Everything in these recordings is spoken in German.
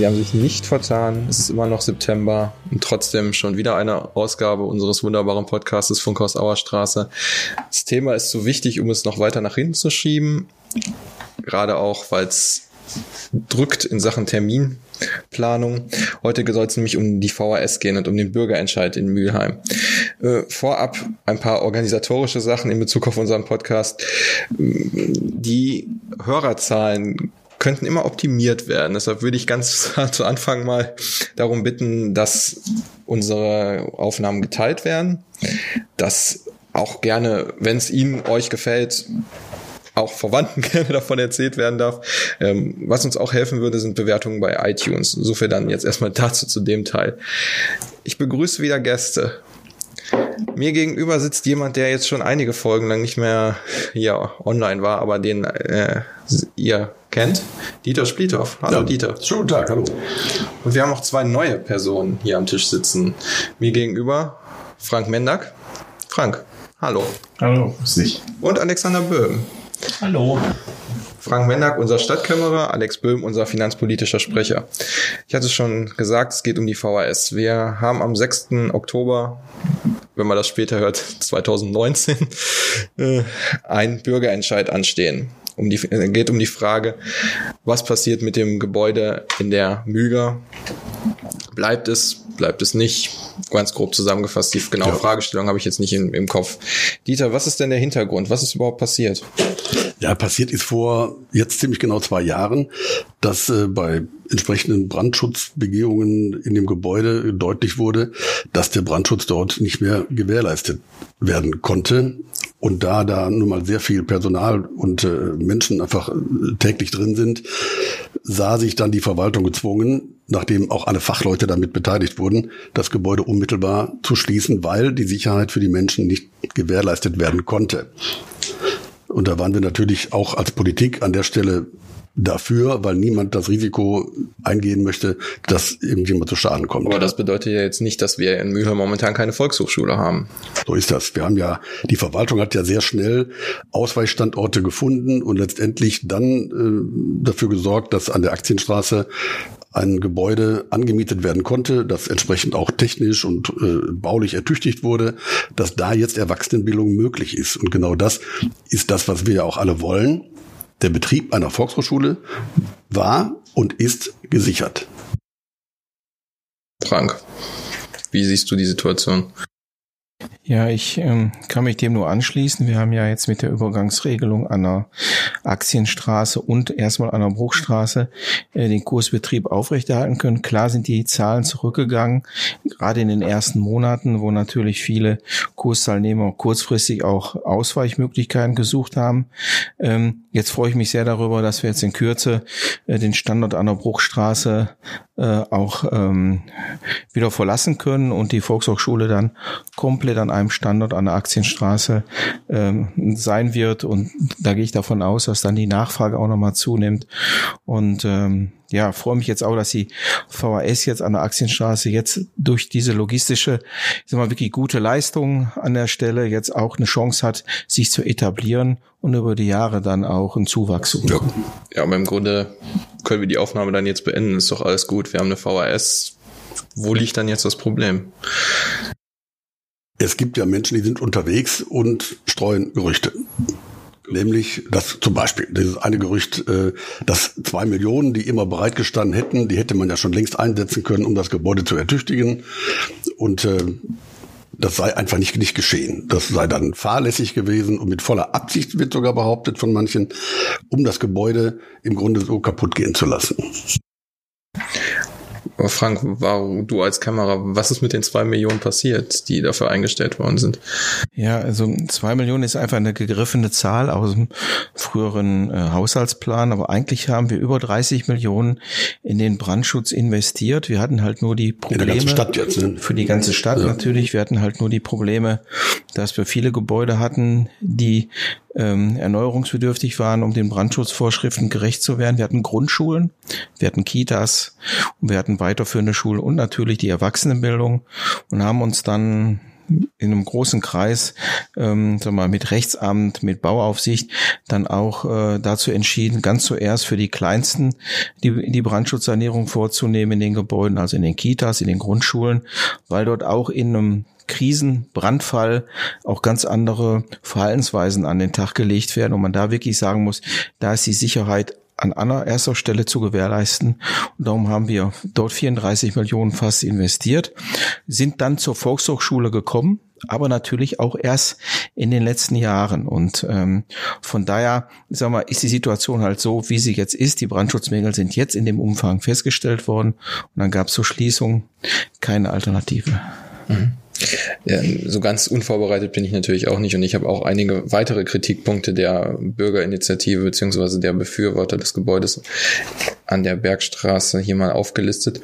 Sie haben sich nicht vertan. Es ist immer noch September und trotzdem schon wieder eine Ausgabe unseres wunderbaren Podcastes Funkhaus Auerstraße. Das Thema ist so wichtig, um es noch weiter nach hinten zu schieben. Gerade auch, weil es drückt in Sachen Terminplanung. Heute soll es nämlich um die VHS gehen und um den Bürgerentscheid in Mülheim. Äh, vorab ein paar organisatorische Sachen in Bezug auf unseren Podcast. Die Hörerzahlen könnten immer optimiert werden. Deshalb würde ich ganz zu Anfang mal darum bitten, dass unsere Aufnahmen geteilt werden, dass auch gerne, wenn es Ihnen euch gefällt, auch Verwandten gerne davon erzählt werden darf. Ähm, was uns auch helfen würde, sind Bewertungen bei iTunes. Insofern dann jetzt erstmal dazu zu dem Teil. Ich begrüße wieder Gäste. Mir gegenüber sitzt jemand, der jetzt schon einige Folgen lang nicht mehr hier online war, aber den äh, ihr kennt. Dieter Splithoff. Hallo ja, Dieter. Schönen Tag, hallo. Und wir haben auch zwei neue Personen hier am Tisch sitzen. Mir gegenüber Frank Mendak. Frank, hallo. Hallo, grüß dich. Und Alexander Böhm. Hallo. Frank Mendak, unser Stadtkämmerer, Alex Böhm, unser finanzpolitischer Sprecher. Ich hatte schon gesagt, es geht um die VHS. Wir haben am 6. Oktober, wenn man das später hört, 2019, äh, ein Bürgerentscheid anstehen. Um die, äh, geht um die Frage, was passiert mit dem Gebäude in der Müger? Bleibt es, bleibt es nicht? Ganz grob zusammengefasst, die genaue ja. Fragestellung habe ich jetzt nicht im, im Kopf. Dieter, was ist denn der Hintergrund? Was ist überhaupt passiert? Ja, passiert ist vor jetzt ziemlich genau zwei Jahren, dass äh, bei entsprechenden Brandschutzbegehungen in dem Gebäude deutlich wurde, dass der Brandschutz dort nicht mehr gewährleistet werden konnte. Und da da nun mal sehr viel Personal und äh, Menschen einfach äh, täglich drin sind, sah sich dann die Verwaltung gezwungen, nachdem auch alle Fachleute damit beteiligt wurden, das Gebäude unmittelbar zu schließen, weil die Sicherheit für die Menschen nicht gewährleistet werden konnte. Und da waren wir natürlich auch als Politik an der Stelle dafür, weil niemand das Risiko eingehen möchte, dass irgendjemand zu Schaden kommt. Aber das bedeutet ja jetzt nicht, dass wir in Mülheim momentan keine Volkshochschule haben. So ist das. Wir haben ja, die Verwaltung hat ja sehr schnell Ausweichstandorte gefunden und letztendlich dann äh, dafür gesorgt, dass an der Aktienstraße ein Gebäude angemietet werden konnte, das entsprechend auch technisch und äh, baulich ertüchtigt wurde, dass da jetzt Erwachsenenbildung möglich ist. Und genau das ist das, was wir ja auch alle wollen. Der Betrieb einer Volkshochschule war und ist gesichert. Frank, wie siehst du die Situation? Ja, ich ähm, kann mich dem nur anschließen. Wir haben ja jetzt mit der Übergangsregelung an der Aktienstraße und erstmal an der Bruchstraße äh, den Kursbetrieb aufrechterhalten können. Klar sind die Zahlen zurückgegangen, gerade in den ersten Monaten, wo natürlich viele Kursteilnehmer kurzfristig auch Ausweichmöglichkeiten gesucht haben. Ähm, jetzt freue ich mich sehr darüber, dass wir jetzt in Kürze äh, den Standort an der Bruchstraße äh, auch ähm, wieder verlassen können und die Volkshochschule dann komplett an einem Standort an der Aktienstraße ähm, sein wird. Und da gehe ich davon aus, dass dann die Nachfrage auch nochmal zunimmt. Und ähm, ja, freue mich jetzt auch, dass die VHS jetzt an der Aktienstraße jetzt durch diese logistische, ich sag mal, wirklich gute Leistung an der Stelle jetzt auch eine Chance hat, sich zu etablieren und über die Jahre dann auch einen Zuwachs zu bekommen. Ja. ja, aber im Grunde können wir die Aufnahme dann jetzt beenden. Ist doch alles gut. Wir haben eine VHS. Wo liegt dann jetzt das Problem? Es gibt ja Menschen, die sind unterwegs und streuen Gerüchte. Nämlich, dass zum Beispiel dieses eine Gerücht, äh, dass zwei Millionen, die immer bereitgestanden hätten, die hätte man ja schon längst einsetzen können, um das Gebäude zu ertüchtigen. Und äh, das sei einfach nicht, nicht geschehen. Das sei dann fahrlässig gewesen und mit voller Absicht wird sogar behauptet von manchen, um das Gebäude im Grunde so kaputt gehen zu lassen. Frank, warum du als Kamera, was ist mit den zwei Millionen passiert, die dafür eingestellt worden sind? Ja, also zwei Millionen ist einfach eine gegriffene Zahl aus dem früheren äh, Haushaltsplan, aber eigentlich haben wir über 30 Millionen in den Brandschutz investiert. Wir hatten halt nur die Probleme jetzt, ne? für die ganze Stadt ja. natürlich. Wir hatten halt nur die Probleme, dass wir viele Gebäude hatten, die ähm, erneuerungsbedürftig waren, um den Brandschutzvorschriften gerecht zu werden. Wir hatten Grundschulen, wir hatten Kitas und wir hatten weiterführende Schulen und natürlich die Erwachsenenbildung und haben uns dann in einem großen Kreis, ähm, sag mal, mit Rechtsamt, mit Bauaufsicht, dann auch äh, dazu entschieden, ganz zuerst für die Kleinsten die, die Brandschutzsanierung vorzunehmen in den Gebäuden, also in den Kitas, in den Grundschulen, weil dort auch in einem Krisen, Brandfall auch ganz andere Verhaltensweisen an den Tag gelegt werden und man da wirklich sagen muss, da ist die Sicherheit an allererster Stelle zu gewährleisten. Und darum haben wir dort 34 Millionen fast investiert, sind dann zur Volkshochschule gekommen, aber natürlich auch erst in den letzten Jahren. Und ähm, von daher, sag mal, ist die Situation halt so, wie sie jetzt ist. Die Brandschutzmängel sind jetzt in dem Umfang festgestellt worden und dann gab es zur Schließung keine Alternative. Mhm. Ja, so ganz unvorbereitet bin ich natürlich auch nicht und ich habe auch einige weitere Kritikpunkte der Bürgerinitiative beziehungsweise der Befürworter des Gebäudes an der Bergstraße hier mal aufgelistet.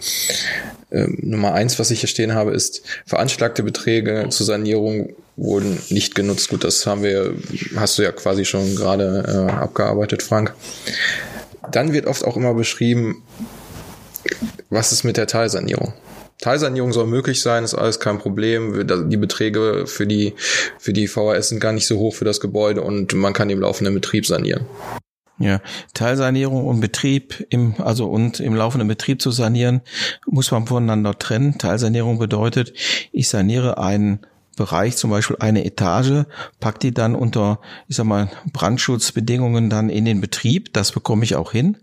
Ähm, Nummer eins, was ich hier stehen habe, ist veranschlagte Beträge zur Sanierung wurden nicht genutzt. Gut, das haben wir, hast du ja quasi schon gerade äh, abgearbeitet, Frank. Dann wird oft auch immer beschrieben, was ist mit der Teilsanierung? Teilsanierung soll möglich sein, ist alles kein Problem. Die Beträge für die, für die VHS sind gar nicht so hoch für das Gebäude und man kann im laufenden Betrieb sanieren. Ja, Teilsanierung und Betrieb im, also und im laufenden Betrieb zu sanieren, muss man voneinander trennen. Teilsanierung bedeutet, ich saniere einen Bereich, zum Beispiel eine Etage, packt die dann unter, ich sag mal, Brandschutzbedingungen dann in den Betrieb. Das bekomme ich auch hin.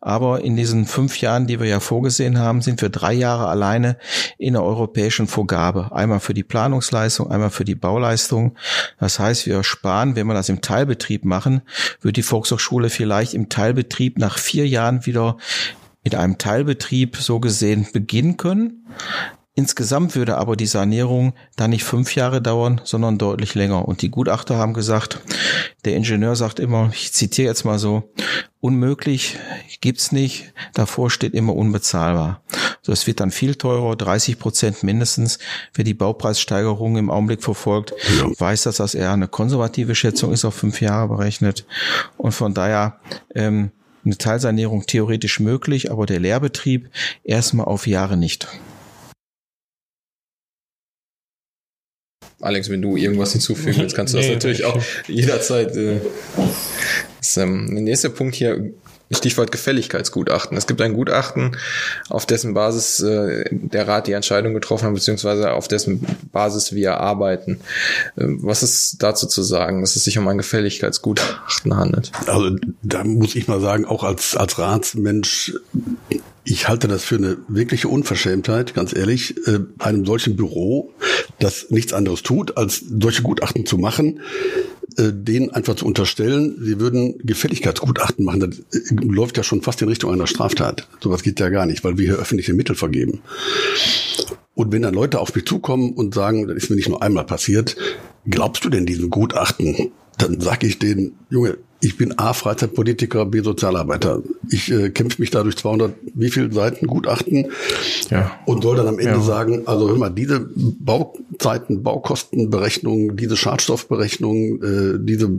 Aber in diesen fünf Jahren, die wir ja vorgesehen haben, sind wir drei Jahre alleine in der europäischen Vorgabe. Einmal für die Planungsleistung, einmal für die Bauleistung. Das heißt, wir sparen, wenn wir das im Teilbetrieb machen, wird die Volkshochschule vielleicht im Teilbetrieb nach vier Jahren wieder mit einem Teilbetrieb so gesehen beginnen können. Insgesamt würde aber die Sanierung dann nicht fünf Jahre dauern, sondern deutlich länger. Und die Gutachter haben gesagt, der Ingenieur sagt immer, ich zitiere jetzt mal so, unmöglich gibt's nicht, davor steht immer unbezahlbar. So, es wird dann viel teurer, 30 Prozent mindestens. Wer die Baupreissteigerung im Augenblick verfolgt, ja. weiß, dass das eher eine konservative Schätzung ist, auf fünf Jahre berechnet. Und von daher ähm, eine Teilsanierung theoretisch möglich, aber der Lehrbetrieb erstmal auf Jahre nicht. Alex, wenn du irgendwas hinzufügen willst, kannst du das nee, natürlich auch jederzeit. Äh, das, ähm, der nächste Punkt hier, Stichwort Gefälligkeitsgutachten. Es gibt ein Gutachten, auf dessen Basis äh, der Rat die Entscheidung getroffen hat, beziehungsweise auf dessen Basis wir arbeiten. Ähm, was ist dazu zu sagen, dass es sich um ein Gefälligkeitsgutachten handelt? Also da muss ich mal sagen, auch als, als Ratsmensch ich halte das für eine wirkliche Unverschämtheit, ganz ehrlich, äh, einem solchen Büro, das nichts anderes tut, als solche Gutachten zu machen, äh, denen einfach zu unterstellen, sie würden Gefälligkeitsgutachten machen. Das äh, läuft ja schon fast in Richtung einer Straftat. Sowas geht ja gar nicht, weil wir hier öffentliche Mittel vergeben. Und wenn dann Leute auf mich zukommen und sagen, das ist mir nicht nur einmal passiert, glaubst du denn diesem Gutachten? Dann sage ich denen, Junge, ich bin A, Freizeitpolitiker, B, Sozialarbeiter. Ich äh, kämpfe mich da durch 200, wie viel Seiten Gutachten ja. und soll dann am Ende ja. sagen, also hör mal, diese Bauzeiten, Baukostenberechnung, diese Schadstoffberechnung, äh, diese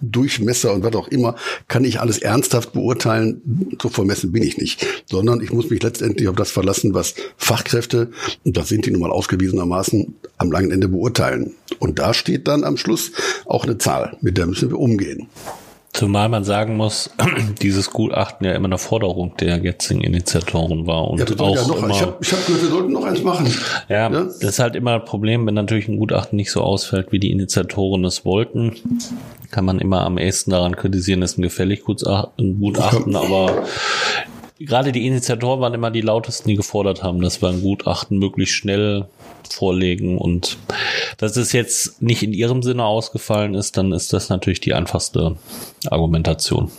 Durchmesser und was auch immer, kann ich alles ernsthaft beurteilen. So vermessen bin ich nicht. Sondern ich muss mich letztendlich auf das verlassen, was Fachkräfte, und das sind die nun mal ausgewiesenermaßen, am langen Ende beurteilen. Und da steht dann am Schluss auch eine Zahl, mit der müssen wir umgehen. Zumal man sagen muss, dieses Gutachten ja immer eine Forderung der jetzigen Initiatoren war. Und ja, auch ja noch, immer, ich habe hab gehört, wir sollten noch eins machen. Ja, ja, das ist halt immer ein Problem, wenn natürlich ein Gutachten nicht so ausfällt, wie die Initiatoren es wollten. Kann man immer am ehesten daran kritisieren, dass ein gefällig Gutachten, aber gerade die Initiatoren waren immer die lautesten, die gefordert haben, dass wir ein Gutachten möglichst schnell vorlegen und dass es jetzt nicht in ihrem Sinne ausgefallen ist, dann ist das natürlich die einfachste Argumentation.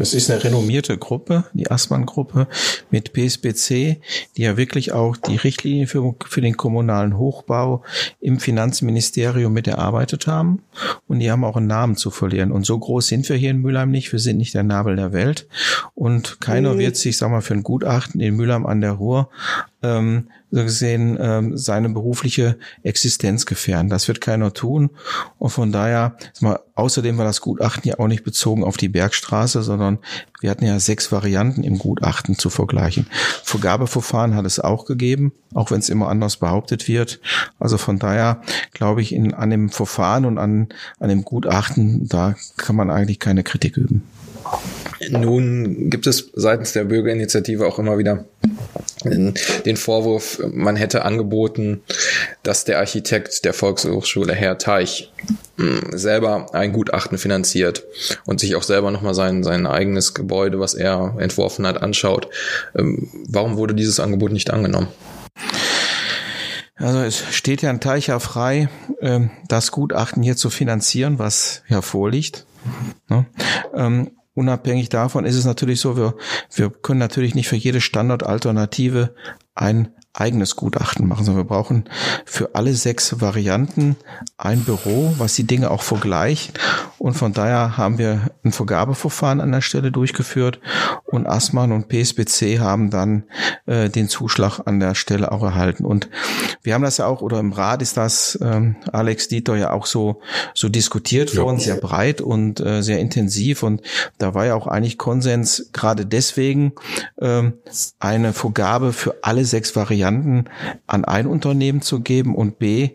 Es ist eine renommierte Gruppe, die Assmann-Gruppe mit PSBC, die ja wirklich auch die Richtlinien für, für den kommunalen Hochbau im Finanzministerium mit erarbeitet haben. Und die haben auch einen Namen zu verlieren. Und so groß sind wir hier in Mülheim nicht. Wir sind nicht der Nabel der Welt. Und keiner mhm. wird sich sag mal, für ein Gutachten in Mülheim an der Ruhr ähm, so gesehen ähm, seine berufliche Existenz gefährden. Das wird keiner tun. Und von daher, mal, außerdem war das Gutachten ja auch nicht bezogen auf die Bergstraße, sondern wir hatten ja sechs Varianten im Gutachten zu vergleichen. Vergabeverfahren hat es auch gegeben, auch wenn es immer anders behauptet wird. Also von daher glaube ich, in, an dem Verfahren und an, an dem Gutachten, da kann man eigentlich keine Kritik üben. Nun gibt es seitens der Bürgerinitiative auch immer wieder den Vorwurf, man hätte angeboten, dass der Architekt der Volkshochschule Herr Teich hm, selber ein Gutachten finanziert und sich auch selber nochmal sein, sein eigenes Gebäude, was er entworfen hat, anschaut. Ähm, warum wurde dieses Angebot nicht angenommen? Also es steht ja ein Teicher frei, ähm, das Gutachten hier zu finanzieren, was hervorliegt. Ne? Ähm, unabhängig davon ist es natürlich so, wir, wir können natürlich nicht für jede Standardalternative ein eigenes Gutachten machen, sondern wir brauchen für alle sechs Varianten ein Büro, was die Dinge auch vergleicht. Und von daher haben wir ein Vergabeverfahren an der Stelle durchgeführt und Assmann und PSBC haben dann äh, den Zuschlag an der Stelle auch erhalten. Und wir haben das ja auch, oder im Rat ist das ähm, Alex Dieter ja auch so, so diskutiert ja. worden, sehr breit und äh, sehr intensiv. Und da war ja auch eigentlich Konsens, gerade deswegen ähm, eine Vergabe für alle sechs Varianten an ein Unternehmen zu geben und B,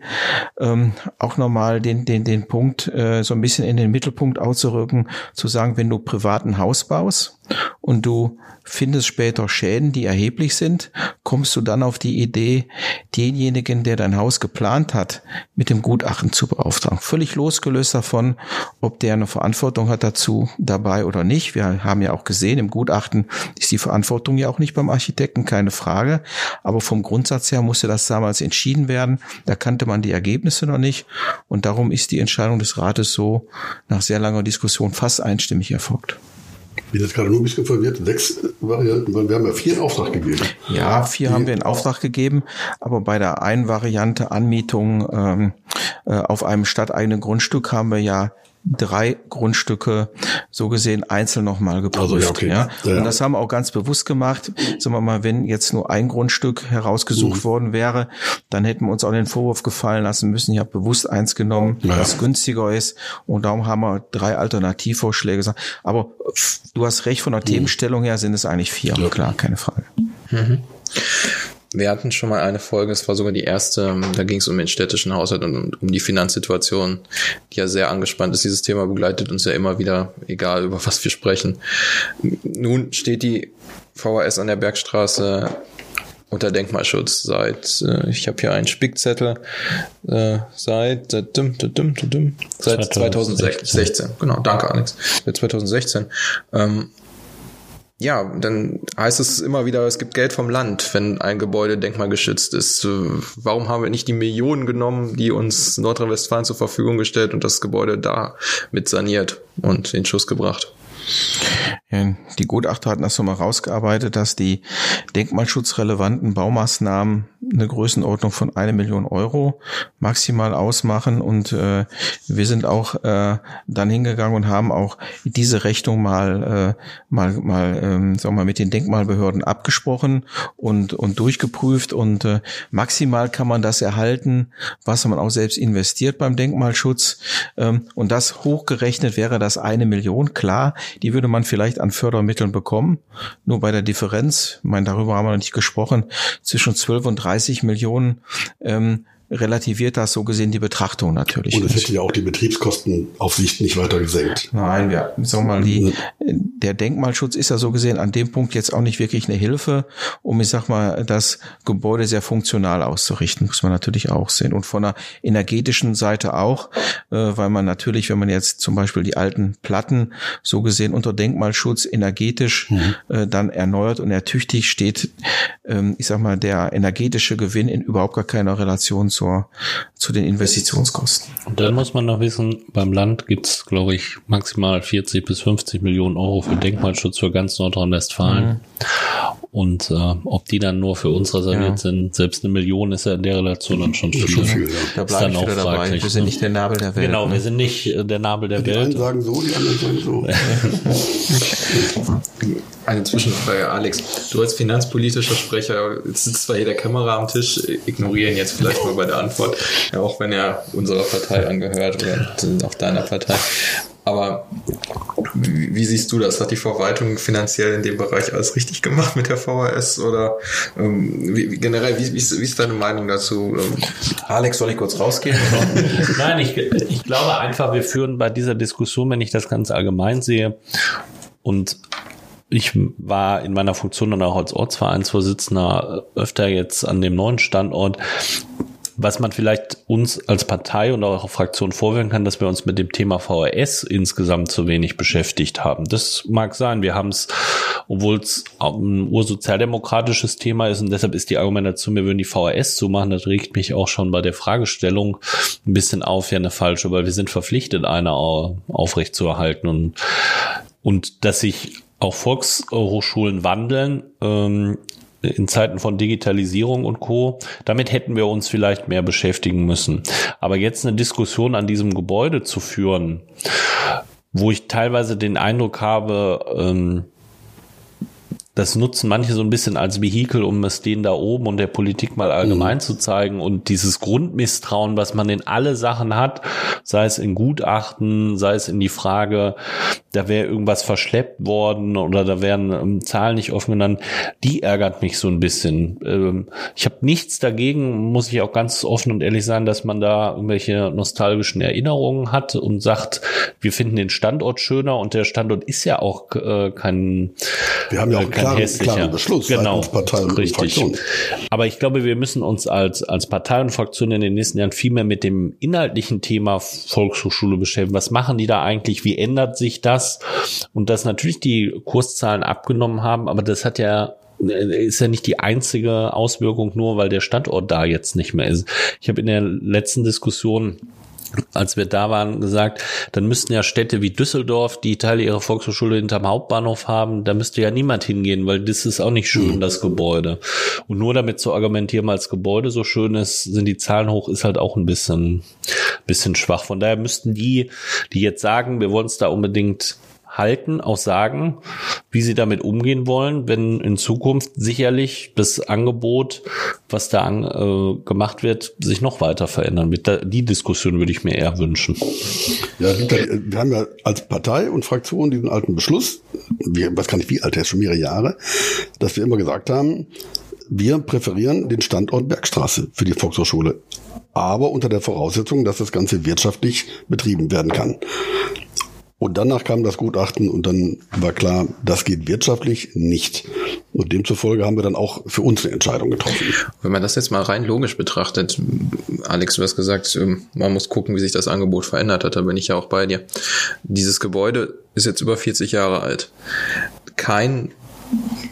ähm, auch nochmal den, den, den Punkt äh, so ein bisschen in den Mittelpunkt auszurücken, zu sagen, wenn du privaten Haus baust und du findest später Schäden, die erheblich sind, kommst du dann auf die Idee, denjenigen, der dein Haus geplant hat, mit dem Gutachten zu beauftragen. Völlig losgelöst davon, ob der eine Verantwortung hat dazu dabei oder nicht. Wir haben ja auch gesehen, im Gutachten ist die Verantwortung ja auch nicht beim Architekten, keine Frage. Aber vom Grundsatz her musste das damals entschieden werden. Da kannte man die Ergebnisse noch nicht. Und darum ist die Entscheidung des Rates so nach sehr langer Diskussion fast einstimmig erfolgt bin jetzt gerade nur ein bisschen verwirrt. Sechs Varianten, wir haben ja vier in Auftrag gegeben. Ja, vier Die, haben wir in Auftrag gegeben, aber bei der einen Variante Anmietung ähm, äh, auf einem stadteigenen Grundstück haben wir ja drei Grundstücke so gesehen einzeln nochmal geprüft. Also, ja, okay. ja. ja. Und das haben wir auch ganz bewusst gemacht. Sagen wir mal, wenn jetzt nur ein Grundstück herausgesucht mhm. worden wäre, dann hätten wir uns auch den Vorwurf gefallen lassen müssen. Ich habe bewusst eins genommen, ja. was günstiger ist. Und darum haben wir drei Alternativvorschläge gesagt. Aber du hast recht, von der mhm. Themenstellung her sind es eigentlich vier. Ja. Klar, keine Frage. Mhm. Wir hatten schon mal eine Folge, es war sogar die erste, da ging es um den städtischen Haushalt und um die Finanzsituation, die ja sehr angespannt ist. Dieses Thema begleitet uns ja immer wieder, egal über was wir sprechen. Nun steht die VHS an der Bergstraße unter Denkmalschutz seit, äh, ich habe hier einen Spickzettel, äh, seit, äh, düm, düm, düm, düm, seit 2016. 2016. Genau, danke Alex. Seit 2016. Ähm, ja, dann heißt es immer wieder, es gibt Geld vom Land, wenn ein Gebäude denkmalgeschützt ist. Warum haben wir nicht die Millionen genommen, die uns Nordrhein-Westfalen zur Verfügung gestellt und das Gebäude da mit saniert und in Schuss gebracht? Die Gutachter hatten das so mal rausgearbeitet, dass die denkmalschutzrelevanten Baumaßnahmen eine Größenordnung von eine Million Euro maximal ausmachen. Und äh, wir sind auch äh, dann hingegangen und haben auch diese Rechnung mal, äh, mal, mal, ähm, sagen wir mal, mit den Denkmalbehörden abgesprochen und, und durchgeprüft. Und äh, maximal kann man das erhalten, was man auch selbst investiert beim Denkmalschutz. Ähm, und das hochgerechnet wäre das eine Million. Klar, die würde man vielleicht an Fördermitteln bekommen. Nur bei der Differenz, ich meine, darüber haben wir noch nicht gesprochen, zwischen 12 und 13 30 Millionen ähm, relativiert das so gesehen die Betrachtung natürlich. Und es hätte ja auch die Betriebskostenaufsicht nicht weiter gesenkt. Nein, wir sagen mal, die, der Denkmalschutz ist ja so gesehen an dem Punkt jetzt auch nicht wirklich eine Hilfe, um, ich sag mal, das Gebäude sehr funktional auszurichten, muss man natürlich auch sehen. Und von der energetischen Seite auch, äh, weil man natürlich, wenn man jetzt zum Beispiel die alten Platten so gesehen unter Denkmalschutz energetisch mhm. äh, dann erneuert und ertüchtigt steht, ähm, ich sag mal, der energetische Gewinn in überhaupt gar keiner Relation zur, zu den Investitionskosten. Und dann muss man noch wissen, beim Land gibt's glaube ich, maximal 40 bis 50 Millionen Euro für Denkmalschutz für ganz Nordrhein-Westfalen. Mhm. Und äh, ob die dann nur für uns reserviert ja. sind, selbst eine Million ist ja in der Relation dann schon viel. Schon viel ja. Da bleibe ich wieder dabei. Wir sind nicht der Nabel der Welt. Genau, ne? wir sind nicht äh, der Nabel der die Welt. Die einen sagen so, die anderen sagen so. Eine Zwischenfrage, Alex. Du als finanzpolitischer Sprecher sitzt zwar hier der Kamera am Tisch, ignorieren jetzt vielleicht mal bei der Antwort, ja, auch wenn er unserer Partei angehört oder auch deiner Partei. Aber wie, wie, siehst du das? Hat die Verwaltung finanziell in dem Bereich alles richtig gemacht mit der VHS? Oder ähm, wie, generell, wie, wie, ist, wie ist deine Meinung dazu? Ähm, Alex, soll ich kurz rausgehen? Nein, ich, ich glaube einfach, wir führen bei dieser Diskussion, wenn ich das ganz allgemein sehe, und ich war in meiner Funktion dann auch als Ortsvereinsvorsitzender öfter jetzt an dem neuen Standort was man vielleicht uns als Partei und auch Fraktion vorwerfen kann, dass wir uns mit dem Thema VRS insgesamt zu wenig beschäftigt haben. Das mag sein. Wir haben es, obwohl es ein ursozialdemokratisches Thema ist und deshalb ist die Argumentation, wir würden die VRS zumachen, das regt mich auch schon bei der Fragestellung ein bisschen auf, ja eine falsche, weil wir sind verpflichtet, eine aufrechtzuerhalten und und dass sich auch Volkshochschulen wandeln, ähm, in Zeiten von Digitalisierung und Co. Damit hätten wir uns vielleicht mehr beschäftigen müssen. Aber jetzt eine Diskussion an diesem Gebäude zu führen, wo ich teilweise den Eindruck habe, ähm, das nutzen manche so ein bisschen als Vehikel, um es denen da oben und der Politik mal allgemein mhm. zu zeigen und dieses Grundmisstrauen, was man in alle Sachen hat, sei es in Gutachten, sei es in die Frage, da wäre irgendwas verschleppt worden oder da wären ähm, Zahlen nicht offen genannt, die ärgert mich so ein bisschen. Ähm, ich habe nichts dagegen, muss ich auch ganz offen und ehrlich sein, dass man da irgendwelche nostalgischen Erinnerungen hat und sagt, wir finden den Standort schöner und der Standort ist ja auch äh, kein, wir haben ja auch kein klaren, klaren Beschluss genau, Partei und richtig. Fraktion. Aber ich glaube, wir müssen uns als, als Partei und Fraktion in den nächsten Jahren viel mehr mit dem inhaltlichen Thema Volkshochschule beschäftigen. Was machen die da eigentlich? Wie ändert sich das? Und dass natürlich die Kurszahlen abgenommen haben, aber das hat ja ist ja nicht die einzige Auswirkung nur, weil der Standort da jetzt nicht mehr ist. Ich habe in der letzten Diskussion als wir da waren, gesagt, dann müssten ja Städte wie Düsseldorf, die Teile ihrer Volkshochschule hinterm Hauptbahnhof haben, da müsste ja niemand hingehen, weil das ist auch nicht schön, mhm. das Gebäude. Und nur damit zu argumentieren, als Gebäude so schön ist, sind die Zahlen hoch, ist halt auch ein bisschen, bisschen schwach. Von daher müssten die, die jetzt sagen, wir wollen es da unbedingt halten, auch sagen, wie sie damit umgehen wollen, wenn in Zukunft sicherlich das Angebot, was da an, äh, gemacht wird, sich noch weiter verändern wird. Da, die Diskussion würde ich mir eher wünschen. Ja, wir haben ja als Partei und Fraktion diesen alten Beschluss, wir, was kann ich, wie alt, der ist schon mehrere Jahre, dass wir immer gesagt haben, wir präferieren den Standort Bergstraße für die Volkshochschule. Aber unter der Voraussetzung, dass das Ganze wirtschaftlich betrieben werden kann. Und danach kam das Gutachten und dann war klar, das geht wirtschaftlich nicht. Und demzufolge haben wir dann auch für uns eine Entscheidung getroffen. Wenn man das jetzt mal rein logisch betrachtet, Alex, du hast gesagt, ähm, man muss gucken, wie sich das Angebot verändert hat, da bin ich ja auch bei dir. Dieses Gebäude ist jetzt über 40 Jahre alt. Kein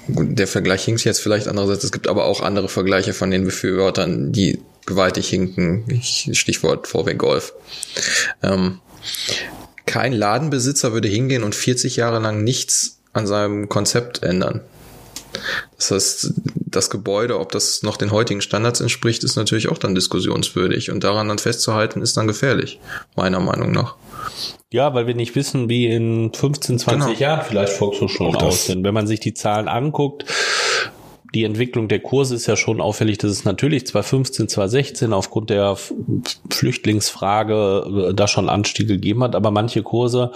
der Vergleich hinkt jetzt vielleicht andererseits, es gibt aber auch andere Vergleiche von den Befürwortern, die gewaltig hinken. Stichwort VW Golf. Ähm, kein Ladenbesitzer würde hingehen und 40 Jahre lang nichts an seinem Konzept ändern. Das heißt, das Gebäude, ob das noch den heutigen Standards entspricht, ist natürlich auch dann diskussionswürdig. Und daran dann festzuhalten, ist dann gefährlich, meiner Meinung nach. Ja, weil wir nicht wissen, wie in 15, 20 genau. Jahren vielleicht Volkshochschulen aussehen. Wenn man sich die Zahlen anguckt, die Entwicklung der Kurse ist ja schon auffällig, dass es natürlich 2015, 2016 aufgrund der Flüchtlingsfrage äh, da schon Anstiege gegeben hat, aber manche Kurse,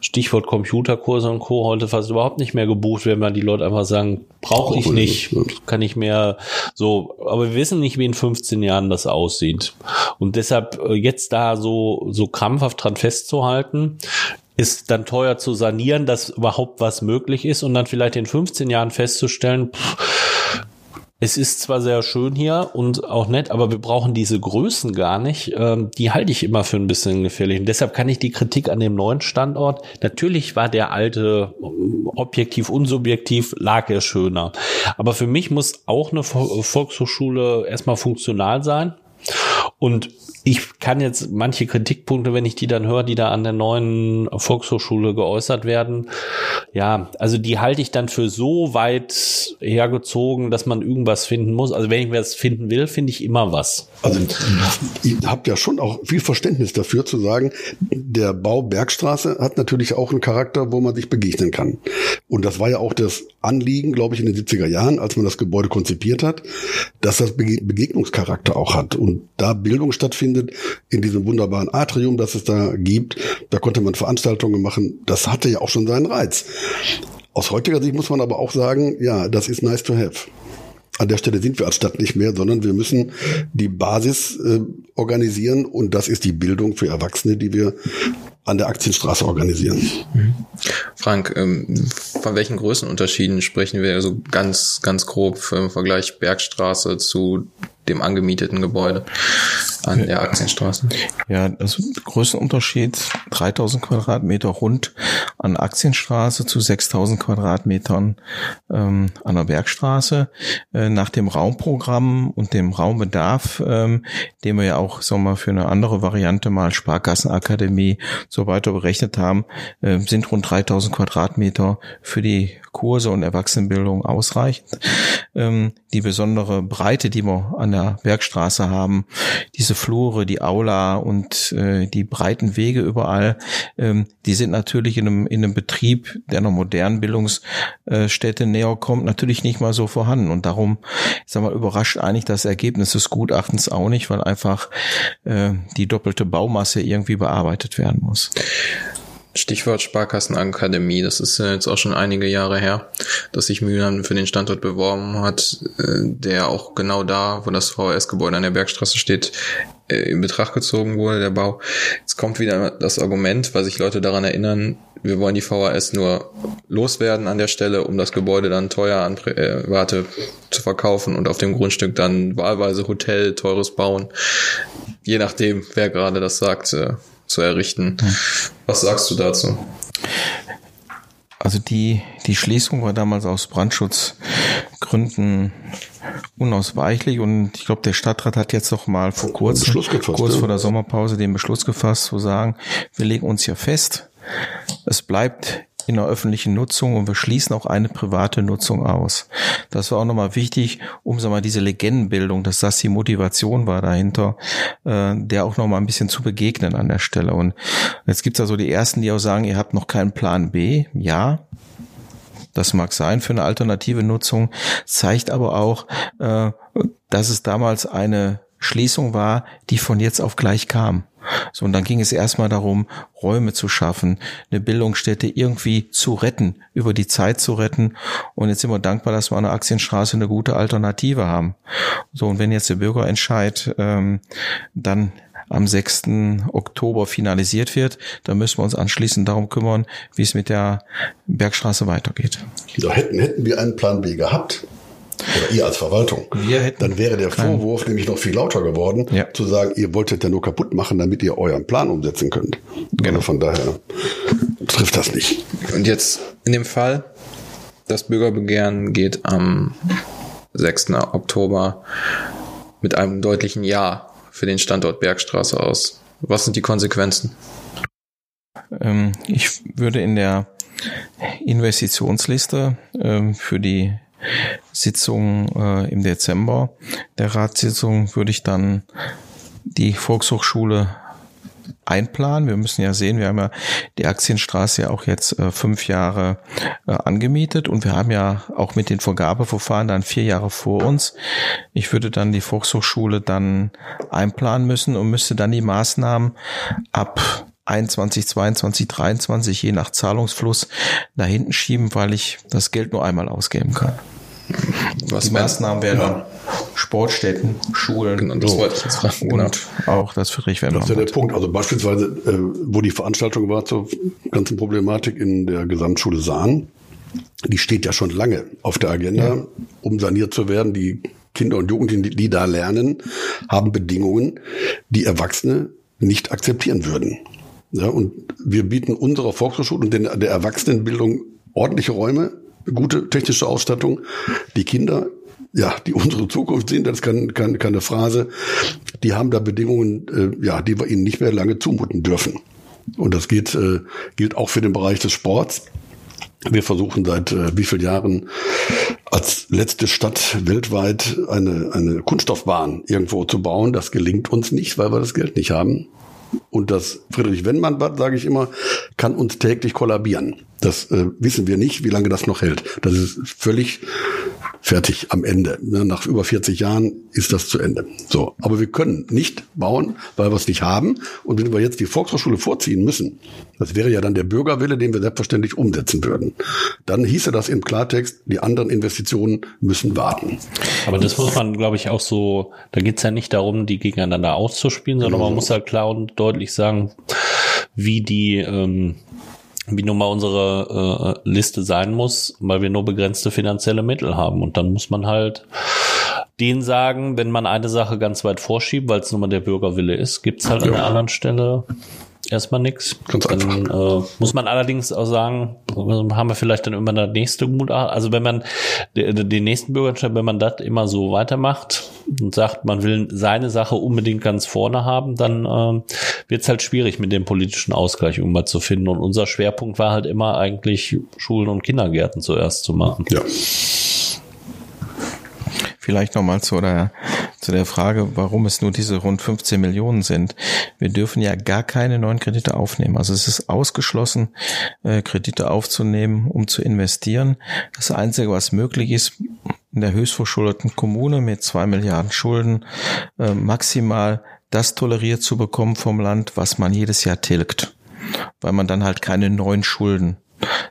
Stichwort Computerkurse und Co. heute fast überhaupt nicht mehr gebucht werden, weil die Leute einfach sagen, brauche ich nicht, kann ich mehr so, aber wir wissen nicht, wie in 15 Jahren das aussieht. Und deshalb äh, jetzt da so, so krampfhaft dran festzuhalten, ist dann teuer zu sanieren, dass überhaupt was möglich ist. Und dann vielleicht in 15 Jahren festzustellen, pff, es ist zwar sehr schön hier und auch nett, aber wir brauchen diese Größen gar nicht. Ähm, die halte ich immer für ein bisschen gefährlich. Und deshalb kann ich die Kritik an dem neuen Standort, natürlich war der alte objektiv, unsubjektiv, lag er schöner. Aber für mich muss auch eine Volkshochschule erstmal funktional sein. Und ich kann jetzt manche Kritikpunkte, wenn ich die dann höre, die da an der neuen Volkshochschule geäußert werden, ja, also die halte ich dann für so weit hergezogen, dass man irgendwas finden muss. Also wenn ich was finden will, finde ich immer was. Also ihr habt ja schon auch viel Verständnis dafür zu sagen, der Bau Bergstraße hat natürlich auch einen Charakter, wo man sich begegnen kann. Und das war ja auch das Anliegen, glaube ich, in den 70er Jahren, als man das Gebäude konzipiert hat, dass das Begegnungscharakter auch hat und da Bildung stattfindet in diesem wunderbaren Atrium, das es da gibt. Da konnte man Veranstaltungen machen. Das hatte ja auch schon seinen Reiz. Aus heutiger Sicht muss man aber auch sagen, ja, das ist nice to have. An der Stelle sind wir als Stadt nicht mehr, sondern wir müssen die Basis äh, organisieren und das ist die Bildung für Erwachsene, die wir an der Aktienstraße organisieren. Mhm. Frank, ähm, von welchen Größenunterschieden sprechen wir also ganz, ganz grob im Vergleich Bergstraße zu dem angemieteten Gebäude an der Aktienstraße. Ja, also Größenunterschied 3000 Quadratmeter rund an Aktienstraße zu 6000 Quadratmetern ähm, an der Bergstraße. Äh, nach dem Raumprogramm und dem Raumbedarf, ähm, den wir ja auch sagen wir, für eine andere Variante mal Sparkassenakademie so weiter berechnet haben, äh, sind rund 3000 Quadratmeter für die Kurse und Erwachsenenbildung ausreichend. Ähm, die besondere Breite, die wir an der Bergstraße haben, diese Flure, die Aula und äh, die breiten Wege überall, ähm, die sind natürlich in einem, in einem Betrieb, der einer modernen Bildungsstätte näher kommt, natürlich nicht mal so vorhanden. Und darum, ich sag mal, überrascht eigentlich das Ergebnis des Gutachtens auch nicht, weil einfach äh, die doppelte Baumasse irgendwie bearbeitet werden muss. Stichwort Sparkassenakademie, das ist jetzt auch schon einige Jahre her, dass sich Mühlern für den Standort beworben hat, äh, der auch genau da, wo das VHS-Gebäude an der Bergstraße steht, äh, in Betracht gezogen wurde, der Bau. Jetzt kommt wieder das Argument, weil sich Leute daran erinnern, wir wollen die VHS nur loswerden an der Stelle, um das Gebäude dann teuer an äh, Warte zu verkaufen und auf dem Grundstück dann wahlweise Hotel, teures bauen. Je nachdem, wer gerade das sagt, zu errichten. Was sagst du dazu? Also die, die Schließung war damals aus Brandschutzgründen unausweichlich und ich glaube, der Stadtrat hat jetzt noch mal vor kurzem, kurz vor der Sommerpause den Beschluss gefasst, zu sagen, wir legen uns ja fest, es bleibt in der öffentlichen Nutzung und wir schließen auch eine private Nutzung aus. Das war auch nochmal wichtig, um so mal diese Legendenbildung, dass das die Motivation war dahinter, äh, der auch nochmal ein bisschen zu begegnen an der Stelle. Und jetzt gibt's also die ersten, die auch sagen, ihr habt noch keinen Plan B. Ja, das mag sein für eine alternative Nutzung, zeigt aber auch, äh, dass es damals eine Schließung war, die von jetzt auf gleich kam. So, und dann ging es erstmal darum, Räume zu schaffen, eine Bildungsstätte irgendwie zu retten, über die Zeit zu retten. Und jetzt sind wir dankbar, dass wir an der Aktienstraße eine gute Alternative haben. So, und wenn jetzt der Bürgerentscheid ähm, dann am 6. Oktober finalisiert wird, dann müssen wir uns anschließend darum kümmern, wie es mit der Bergstraße weitergeht. So, hätten, hätten wir einen Plan B gehabt, oder ihr als Verwaltung, dann wäre der Vorwurf nämlich noch viel lauter geworden, ja. zu sagen, ihr wolltet ja nur kaputt machen, damit ihr euren Plan umsetzen könnt. Genau. Also von daher trifft das nicht. Und jetzt in dem Fall, das Bürgerbegehren geht am 6. Oktober mit einem deutlichen Ja für den Standort Bergstraße aus. Was sind die Konsequenzen? Ähm, ich würde in der Investitionsliste ähm, für die Sitzung äh, im Dezember der Ratssitzung würde ich dann die Volkshochschule einplanen. Wir müssen ja sehen, wir haben ja die Aktienstraße ja auch jetzt äh, fünf Jahre äh, angemietet und wir haben ja auch mit den Vergabeverfahren dann vier Jahre vor uns. Ich würde dann die Volkshochschule dann einplanen müssen und müsste dann die Maßnahmen ab 21, 22, 23, je nach Zahlungsfluss nach hinten schieben, weil ich das Geld nur einmal ausgeben kann. Was die Maßnahmen werden ja. Sportstätten, Schulen genau, das so. wollte ich jetzt fragen. Genau. und auch das friedrich Das ist ja der Punkt. Also beispielsweise, äh, wo die Veranstaltung war zur ganzen Problematik in der Gesamtschule Sahn, die steht ja schon lange auf der Agenda, ja. um saniert zu werden. Die Kinder und Jugendlichen, die, die da lernen, haben Bedingungen, die Erwachsene nicht akzeptieren würden. Ja, und wir bieten unserer Volkshochschule und der Erwachsenenbildung ordentliche Räume, gute technische Ausstattung. Die Kinder ja, die unsere Zukunft sind, das ist keine, keine, keine Phrase, die haben da Bedingungen, äh, ja, die wir ihnen nicht mehr lange zumuten dürfen. Und das geht, äh, gilt auch für den Bereich des Sports. Wir versuchen seit äh, wie vielen Jahren als letzte Stadt weltweit eine, eine Kunststoffbahn irgendwo zu bauen. Das gelingt uns nicht, weil wir das Geld nicht haben. Und das Friedrich Wennmann Bad, sage ich immer, kann uns täglich kollabieren. Das äh, wissen wir nicht, wie lange das noch hält. Das ist völlig fertig am Ende. Ne, nach über 40 Jahren ist das zu Ende. So, aber wir können nicht bauen, weil wir es nicht haben. Und wenn wir jetzt die Volkshochschule vorziehen müssen, das wäre ja dann der Bürgerwille, den wir selbstverständlich umsetzen würden. Dann hieße das im Klartext, die anderen Investitionen müssen warten. Aber das muss man, glaube ich, auch so, da geht's ja nicht darum, die gegeneinander auszuspielen, sondern genau. man muss halt klar und deutlich sagen, wie die ähm, wie nun mal unsere äh, Liste sein muss, weil wir nur begrenzte finanzielle Mittel haben. Und dann muss man halt den sagen, wenn man eine Sache ganz weit vorschiebt, weil es nun mal der Bürgerwille ist, gibt's halt ja. an der anderen Stelle erstmal nichts. Ganz dann, einfach. Äh, muss man allerdings auch sagen, haben wir vielleicht dann immer das nächste Gutachten. Also wenn man den nächsten Bürgerentscheid, wenn man das immer so weitermacht und sagt, man will seine Sache unbedingt ganz vorne haben, dann äh, wird es halt schwierig, mit dem politischen Ausgleich irgendwann zu finden. Und unser Schwerpunkt war halt immer eigentlich Schulen und Kindergärten zuerst zu machen. Ja. Vielleicht nochmal zu der, zu der Frage, warum es nur diese rund 15 Millionen sind. Wir dürfen ja gar keine neuen Kredite aufnehmen. Also es ist ausgeschlossen, äh, Kredite aufzunehmen, um zu investieren. Das Einzige, was möglich ist, in der höchstverschuldeten Kommune mit zwei Milliarden Schulden äh, maximal das toleriert zu bekommen vom Land, was man jedes Jahr tilgt, weil man dann halt keine neuen Schulden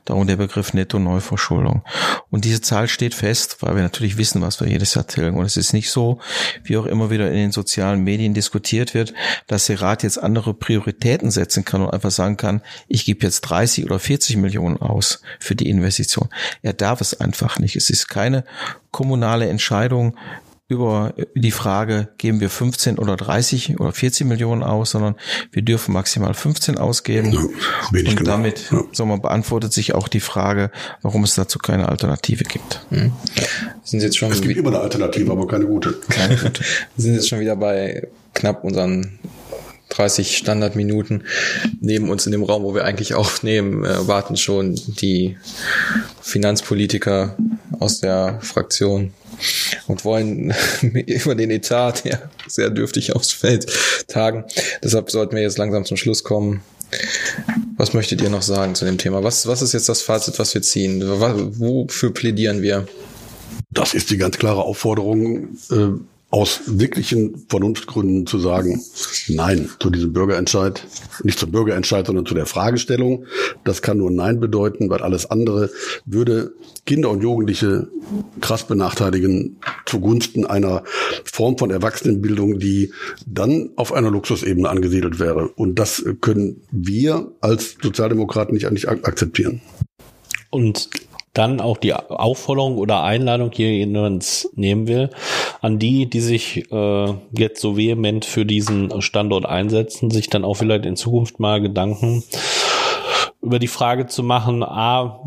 Darum der Begriff Netto-Neuverschuldung. Und diese Zahl steht fest, weil wir natürlich wissen, was wir jedes Jahr tilgen. Und es ist nicht so, wie auch immer wieder in den sozialen Medien diskutiert wird, dass der Rat jetzt andere Prioritäten setzen kann und einfach sagen kann, ich gebe jetzt 30 oder 40 Millionen aus für die Investition. Er darf es einfach nicht. Es ist keine kommunale Entscheidung, über die Frage, geben wir 15 oder 30 oder 40 Millionen aus, sondern wir dürfen maximal 15 ausgeben. Ja, und genau. damit ja. so man beantwortet sich auch die Frage, warum es dazu keine Alternative gibt. Hm. Sind jetzt schon es gibt immer eine Alternative, aber keine gute. Keine gute. Wir sind jetzt schon wieder bei knapp unseren 30 Standardminuten neben uns in dem Raum, wo wir eigentlich aufnehmen, äh, warten schon die Finanzpolitiker aus der Fraktion und wollen über den Etat, der sehr dürftig ausfällt, tagen. Deshalb sollten wir jetzt langsam zum Schluss kommen. Was möchtet ihr noch sagen zu dem Thema? Was, was ist jetzt das Fazit, was wir ziehen? Wofür plädieren wir? Das ist die ganz klare Aufforderung, äh, aus wirklichen Vernunftgründen zu sagen, nein zu diesem Bürgerentscheid, nicht zum Bürgerentscheid, sondern zu der Fragestellung. Das kann nur Nein bedeuten, weil alles andere würde Kinder und Jugendliche krass benachteiligen zugunsten einer Form von Erwachsenenbildung, die dann auf einer Luxusebene angesiedelt wäre. Und das können wir als Sozialdemokraten nicht eigentlich akzeptieren. Und dann auch die Aufforderung oder Einladung hier jedenfalls nehmen will, an die, die sich äh, jetzt so vehement für diesen Standort einsetzen, sich dann auch vielleicht in Zukunft mal Gedanken über die Frage zu machen, a,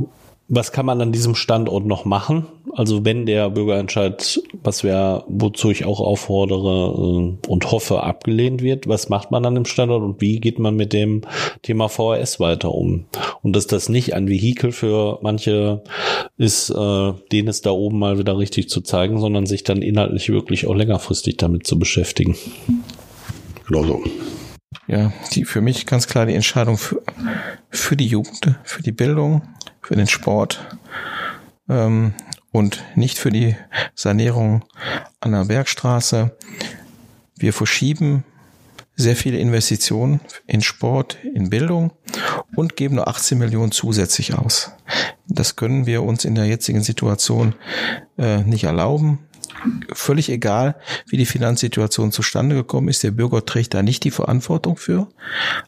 was kann man an diesem Standort noch machen? Also wenn der Bürgerentscheid, was wir, wozu ich auch auffordere äh, und hoffe, abgelehnt wird, was macht man an dem Standort und wie geht man mit dem Thema VHS weiter um? Und dass das nicht ein Vehikel für manche ist, äh, denen es da oben mal wieder richtig zu zeigen, sondern sich dann inhaltlich wirklich auch längerfristig damit zu beschäftigen. Genau so. Ja, die für mich ganz klar die Entscheidung für, für die Jugend, für die Bildung, für den Sport ähm, und nicht für die Sanierung an der Bergstraße. Wir verschieben sehr viele Investitionen in Sport, in Bildung und geben nur 18 Millionen zusätzlich aus. Das können wir uns in der jetzigen Situation äh, nicht erlauben. Völlig egal, wie die Finanzsituation zustande gekommen ist. Der Bürger trägt da nicht die Verantwortung für.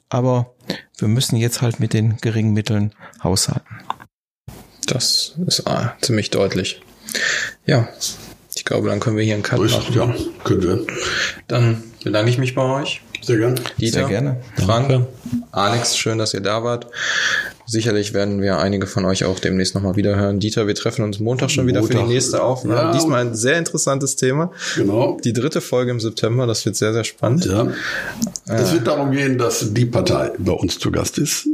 Aber wir müssen jetzt halt mit den geringen Mitteln haushalten. Das ist ah, ziemlich deutlich. Ja, ich glaube, dann können wir hier einen Cut Richtig, machen. Ja, können wir. Dann bedanke ich mich bei euch. Sehr gerne. Dieter, Sehr gerne. Frank, Danke. Alex, schön, dass ihr da wart. sicherlich werden wir einige von euch auch demnächst nochmal wieder hören. Dieter, wir treffen uns Montag schon wieder für die Montag. nächste Aufnahme. Ja. Diesmal ein sehr interessantes Thema. Genau. Die dritte Folge im September, das wird sehr, sehr spannend. Ja. Es wird darum gehen, dass die Partei bei uns zu Gast ist.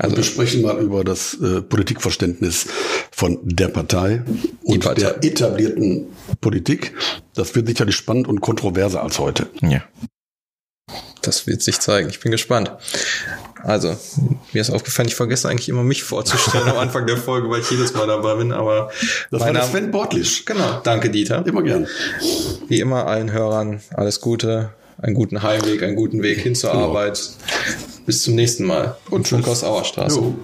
Also wir sprechen mal über das äh, Politikverständnis von der Partei und Partei. der etablierten Politik. Das wird sicherlich spannend und kontroverser als heute. Ja. Das wird sich zeigen. Ich bin gespannt. Also, mir ist aufgefallen, ich vergesse eigentlich immer mich vorzustellen am Anfang der Folge, weil ich jedes Mal dabei bin, aber Das war mein Name- Sven Bortlisch. Genau, danke Dieter. Immer gern. Wie immer allen Hörern alles Gute, einen guten Heimweg, einen guten Weg hin zur Genau. Arbeit. Bis zum nächsten Mal. Und Funkhaus Auerstraße. Jo.